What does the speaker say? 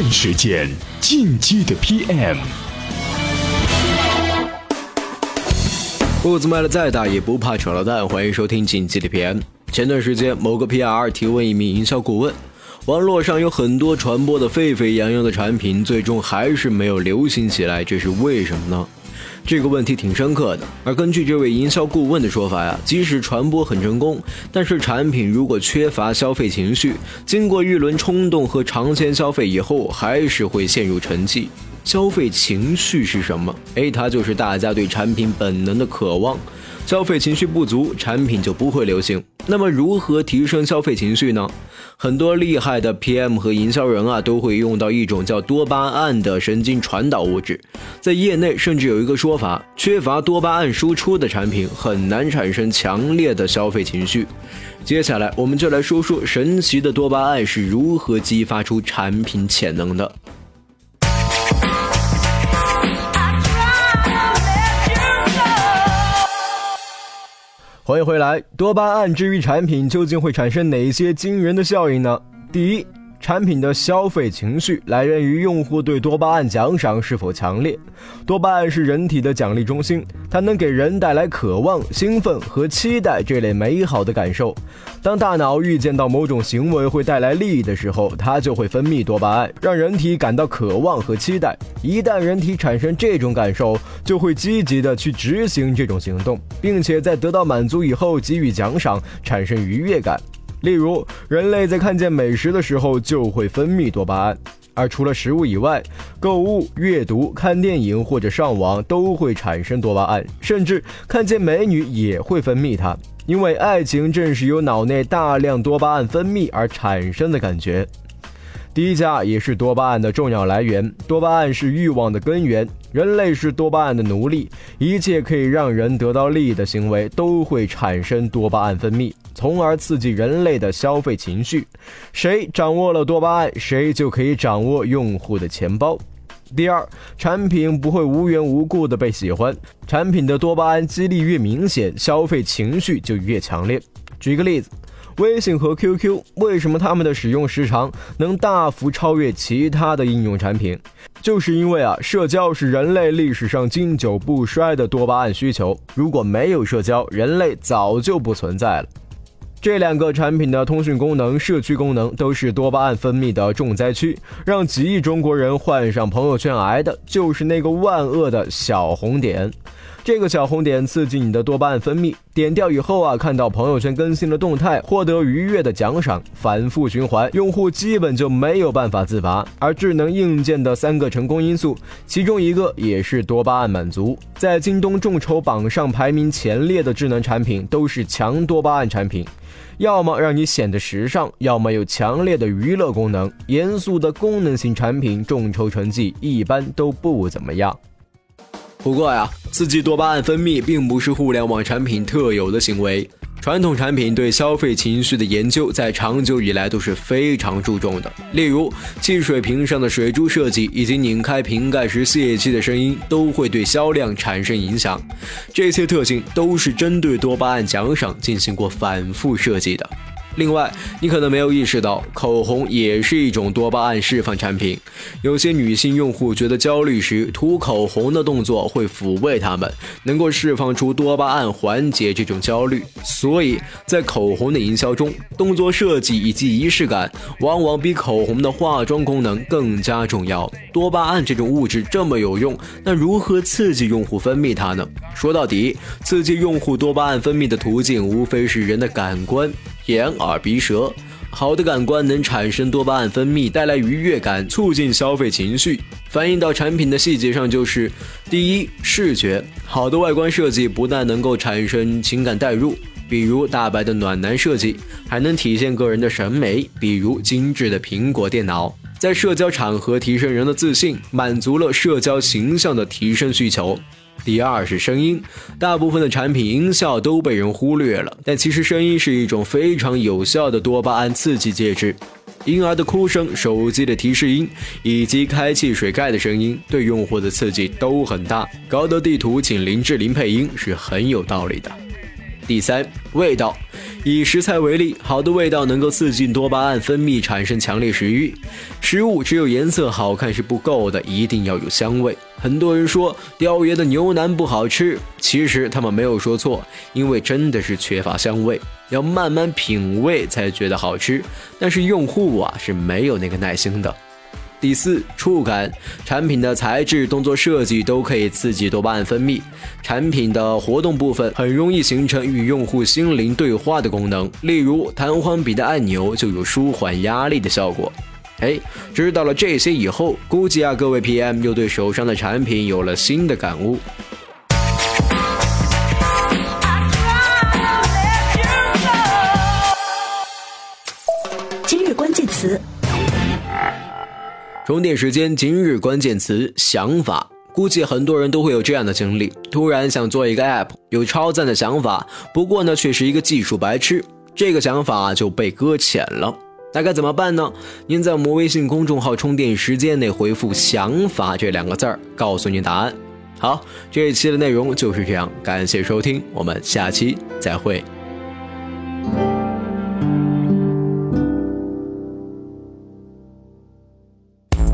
验时间，进击的 PM。步子迈的再大，也不怕扯了蛋。欢迎收听进击的 PM。前段时间，某个 PR 提问一名营销顾问，网络上有很多传播的沸沸扬扬的产品，最终还是没有流行起来，这是为什么呢？这个问题挺深刻的。而根据这位营销顾问的说法呀，即使传播很成功，但是产品如果缺乏消费情绪，经过一轮冲动和长线消费以后，还是会陷入沉寂。消费情绪是什么？诶，它就是大家对产品本能的渴望。消费情绪不足，产品就不会流行。那么，如何提升消费情绪呢？很多厉害的 PM 和营销人啊，都会用到一种叫多巴胺的神经传导物质。在业内，甚至有一个说法：缺乏多巴胺输出的产品很难产生强烈的消费情绪。接下来，我们就来说说神奇的多巴胺是如何激发出产品潜能的。欢迎回来。多巴胺治愈产品究竟会产生哪些惊人的效应呢？第一。产品的消费情绪来源于用户对多巴胺奖赏是否强烈。多巴胺是人体的奖励中心，它能给人带来渴望、兴奋和期待这类美好的感受。当大脑预见到某种行为会带来利益的时候，它就会分泌多巴胺，让人体感到渴望和期待。一旦人体产生这种感受，就会积极的去执行这种行动，并且在得到满足以后给予奖赏，产生愉悦感。例如，人类在看见美食的时候就会分泌多巴胺，而除了食物以外，购物、阅读、看电影或者上网都会产生多巴胺，甚至看见美女也会分泌它，因为爱情正是由脑内大量多巴胺分泌而产生的感觉。低价也是多巴胺的重要来源，多巴胺是欲望的根源，人类是多巴胺的奴隶，一切可以让人得到利益的行为都会产生多巴胺分泌。从而刺激人类的消费情绪，谁掌握了多巴胺，谁就可以掌握用户的钱包。第二，产品不会无缘无故的被喜欢，产品的多巴胺激励越明显，消费情绪就越强烈。举个例子，微信和 QQ 为什么他们的使用时长能大幅超越其他的应用产品？就是因为啊，社交是人类历史上经久不衰的多巴胺需求，如果没有社交，人类早就不存在了。这两个产品的通讯功能、社区功能都是多巴胺分泌的重灾区，让几亿中国人患上朋友圈癌的，就是那个万恶的小红点。这个小红点刺激你的多巴胺分泌，点掉以后啊，看到朋友圈更新的动态，获得愉悦的奖赏，反复循环，用户基本就没有办法自拔。而智能硬件的三个成功因素，其中一个也是多巴胺满足。在京东众筹榜上排名前列的智能产品，都是强多巴胺产品。要么让你显得时尚，要么有强烈的娱乐功能。严肃的功能型产品众筹成绩一般都不怎么样。不过呀，刺激多巴胺分泌并不是互联网产品特有的行为。传统产品对消费情绪的研究，在长久以来都是非常注重的。例如，汽水瓶上的水珠设计以及拧开瓶盖时泄气的声音，都会对销量产生影响。这些特性都是针对多巴胺奖赏进行过反复设计的。另外，你可能没有意识到，口红也是一种多巴胺释放产品。有些女性用户觉得焦虑时，涂口红的动作会抚慰她们，能够释放出多巴胺，缓解这种焦虑。所以在口红的营销中，动作设计以及仪式感往往比口红的化妆功能更加重要。多巴胺这种物质这么有用，那如何刺激用户分泌它呢？说到底，刺激用户多巴胺分泌的途径，无非是人的感官。眼耳鼻舌，好的感官能产生多巴胺分泌，带来愉悦感，促进消费情绪。反映到产品的细节上，就是第一，视觉好的外观设计不但能够产生情感代入，比如大白的暖男设计，还能体现个人的审美，比如精致的苹果电脑，在社交场合提升人的自信，满足了社交形象的提升需求。第二是声音，大部分的产品音效都被人忽略了，但其实声音是一种非常有效的多巴胺刺激介质。婴儿的哭声、手机的提示音以及开汽水盖的声音，对用户的刺激都很大。高德地图请林志玲配音是很有道理的。第三，味道。以食材为例，好的味道能够刺激多巴胺分泌，产生强烈食欲。食物只有颜色好看是不够的，一定要有香味。很多人说雕爷的牛腩不好吃，其实他们没有说错，因为真的是缺乏香味，要慢慢品味才觉得好吃。但是用户啊是没有那个耐心的。第四，触感，产品的材质、动作设计都可以刺激多巴胺分泌。产品的活动部分很容易形成与用户心灵对话的功能，例如弹簧笔的按钮就有舒缓压力的效果。哎，知道了这些以后，估计啊各位 PM 又对手上的产品有了新的感悟。今日关键词。充电时间，今日关键词：想法。估计很多人都会有这样的经历：突然想做一个 app，有超赞的想法，不过呢，却是一个技术白痴，这个想法就被搁浅了。那该怎么办呢？您在我们微信公众号“充电时间”内回复“想法”这两个字儿，告诉您答案。好，这一期的内容就是这样，感谢收听，我们下期再会。